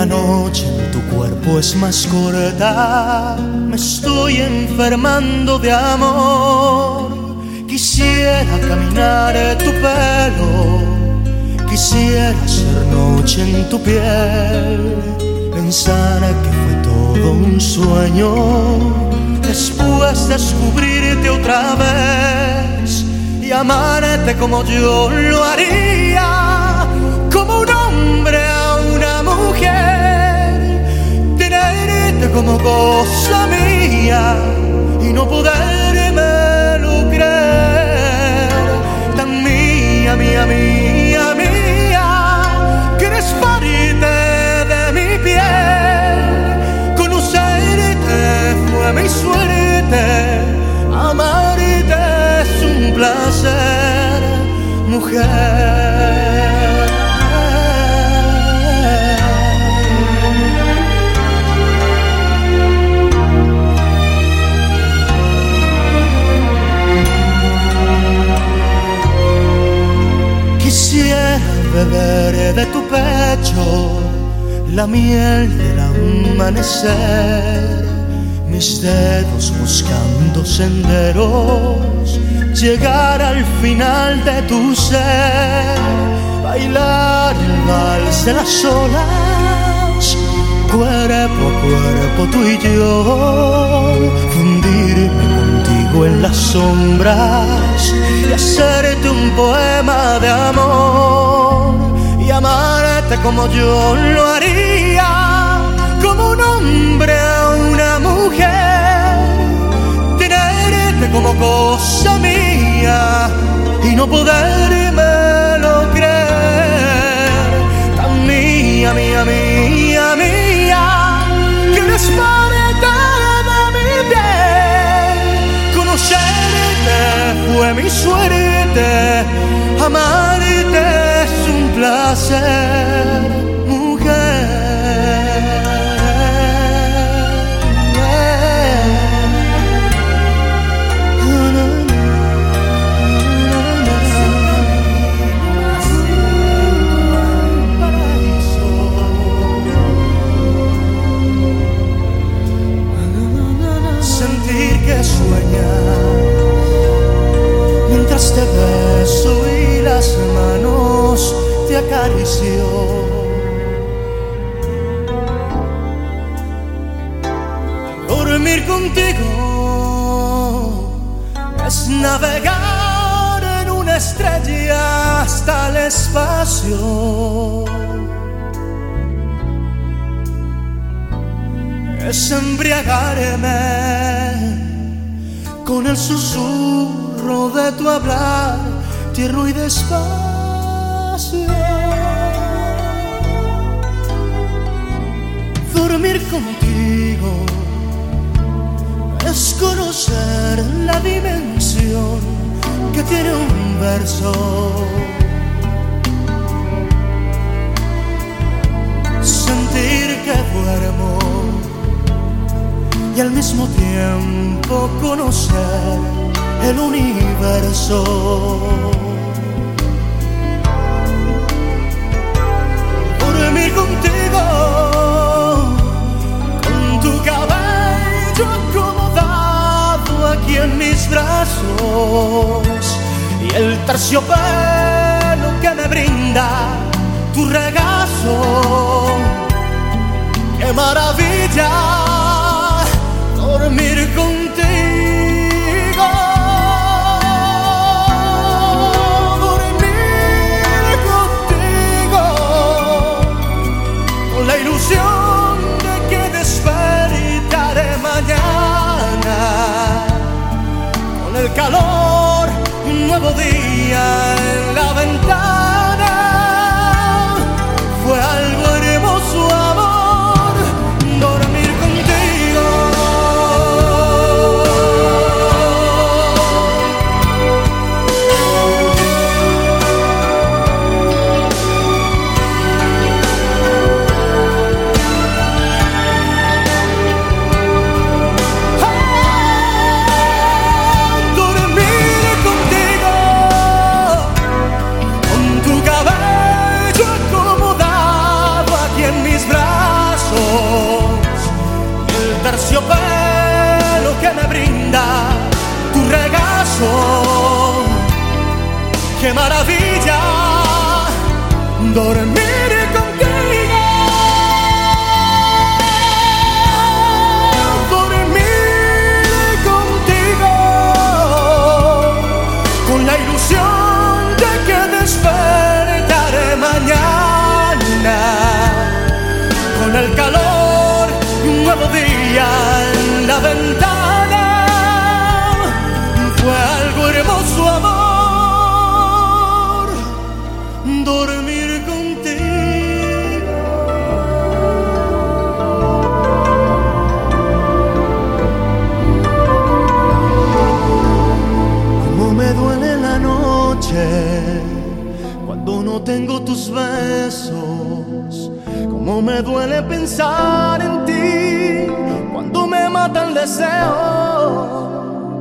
La noche en tu cuerpo es más corta. Me estoy enfermando de amor. Quisiera caminar tu pelo. Quisiera ser noche en tu piel. Pensar que fue todo un sueño. Después descubrirte otra vez y amarte como yo lo haría, como cosa mía y no poderme Quisiera beber de tu pecho la miel del amanecer, mis dedos buscando senderos, llegar al final de tu ser, bailar el vals de las olas, cuerpo a cuerpo tú y yo, fundirme contigo en las sombras y hacerte un poema de amor como yo lo haría, como un hombre a una mujer, tenerte como cosa mía y no poderme lo creer, tan mía, mía, mía, mía, que eres parte de mi piel, conocerte fue mi suerte, es un placer, Dormir contigo es navegar en una estrella hasta el espacio. Es embriagarme con el susurro de tu hablar, tierno y despacio. Dormir contigo es conocer la dimensión que tiene un verso. Sentir que duermo y al mismo tiempo conocer el universo. Dormir contigo, cabello acomodado aquí en mis brazos y el terciopelo que me brinda tu regazo. ¡Qué tengo tus besos, cómo me duele pensar en ti cuando me mata el deseo.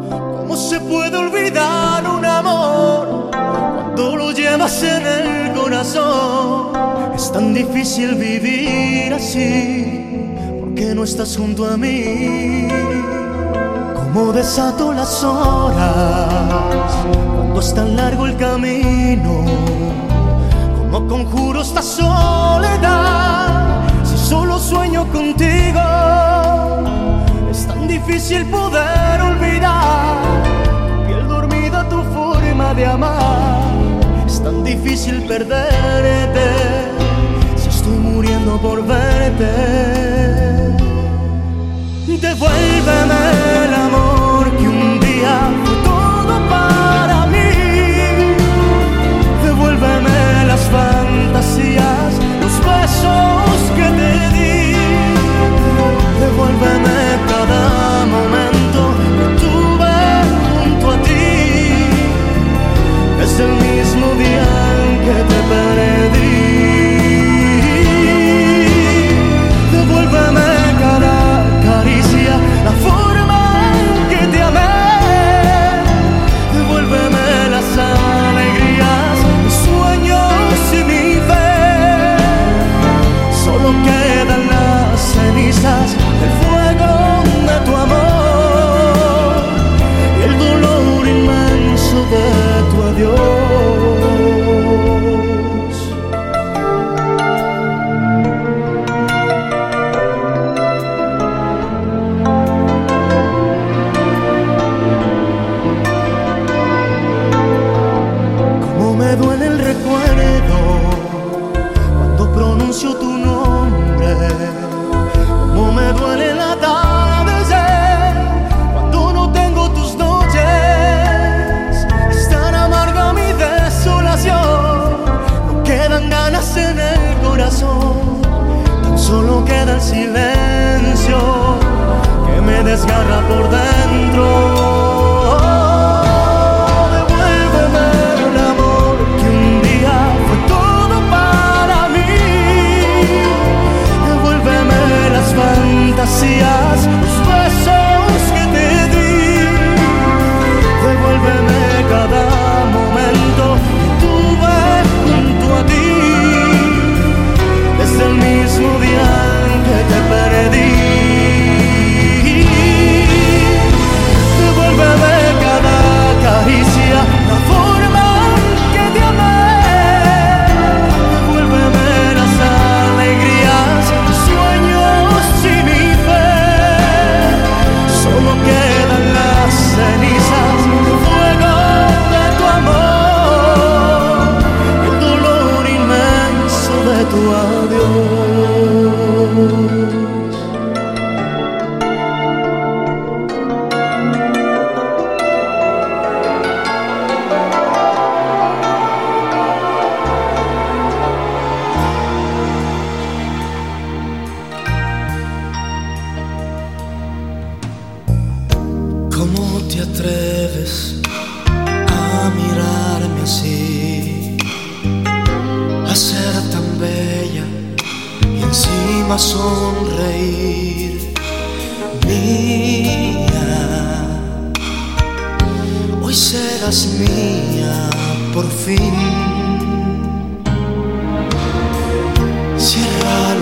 ¿Cómo se puede olvidar un amor cuando lo llevas en el corazón? Es tan difícil vivir así porque no estás junto a mí. ¿Cómo desato las horas cuando es tan largo el camino? ¿Cómo conjuro esta soledad? Si solo sueño contigo, es tan difícil poder olvidar tu piel dormida, tu forma de amar. Es tan difícil perderte si estoy muriendo por verte. Devuélveme el amor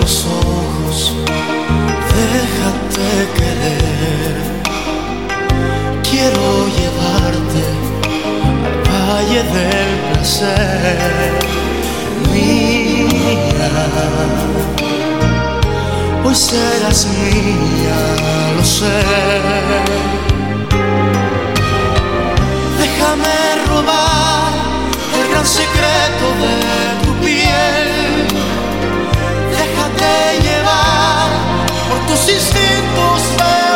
los ojos, déjate querer. Quiero llevarte al valle del placer. Mira, hoy serás mía, lo sé. Déjame robar el gran secreto de tu piel tus instintos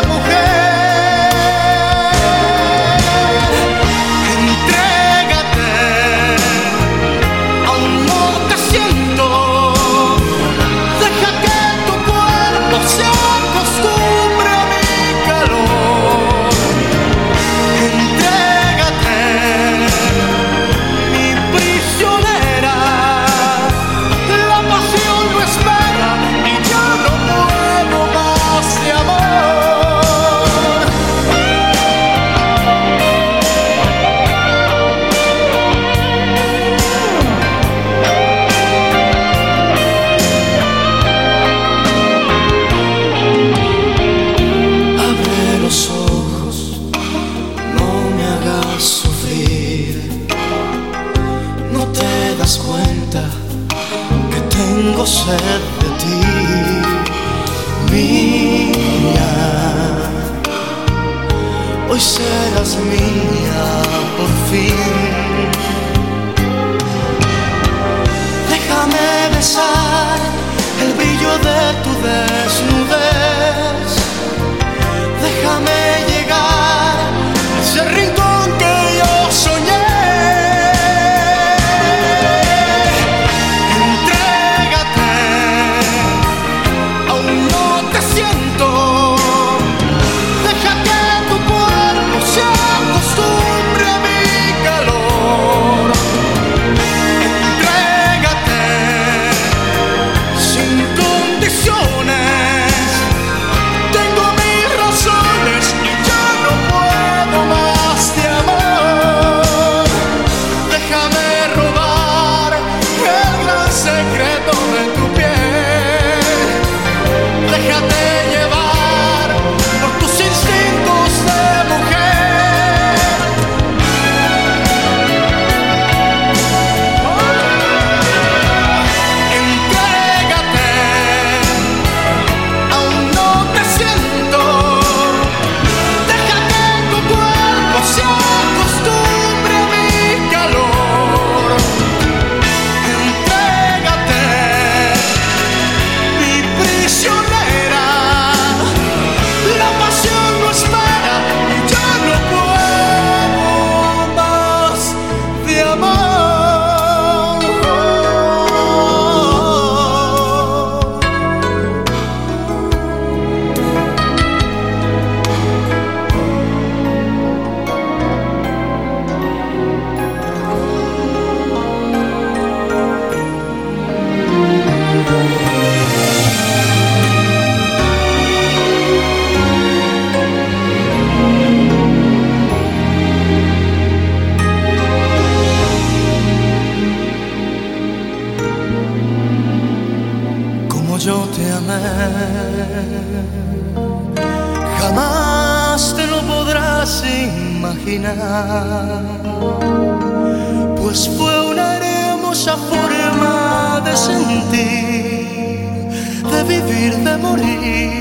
de vivir, de morir,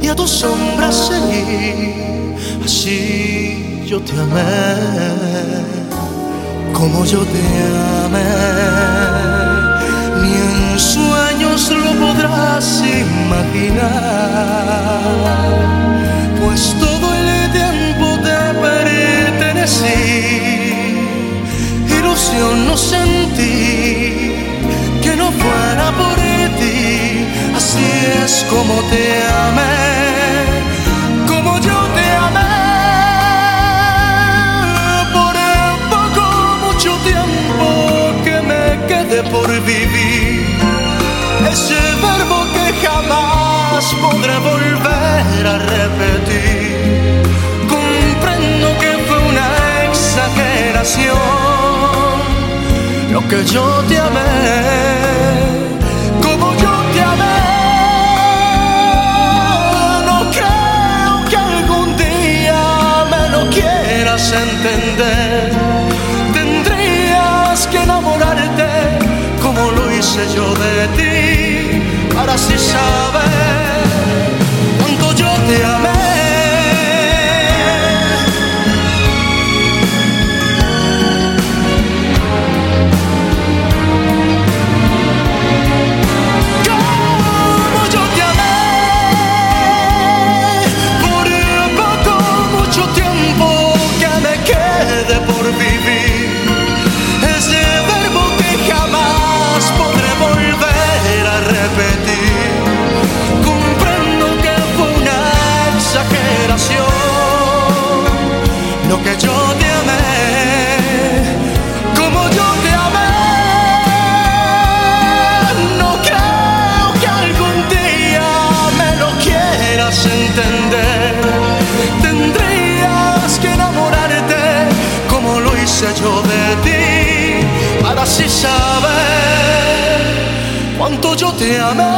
y a tu sombra seguir. Así yo te amé, como yo te amé ni en sueños lo podrás imaginar, pues todo el tiempo te pertenecí, ilusión no sentí que no fuera por así es como te amé, como yo te amé. Por el poco mucho tiempo que me quede por vivir ese verbo que jamás podré volver a repetir. Comprendo que fue una exageración lo que yo te amé, yo de ti para así saber cuánto yo te amé. yo te amé.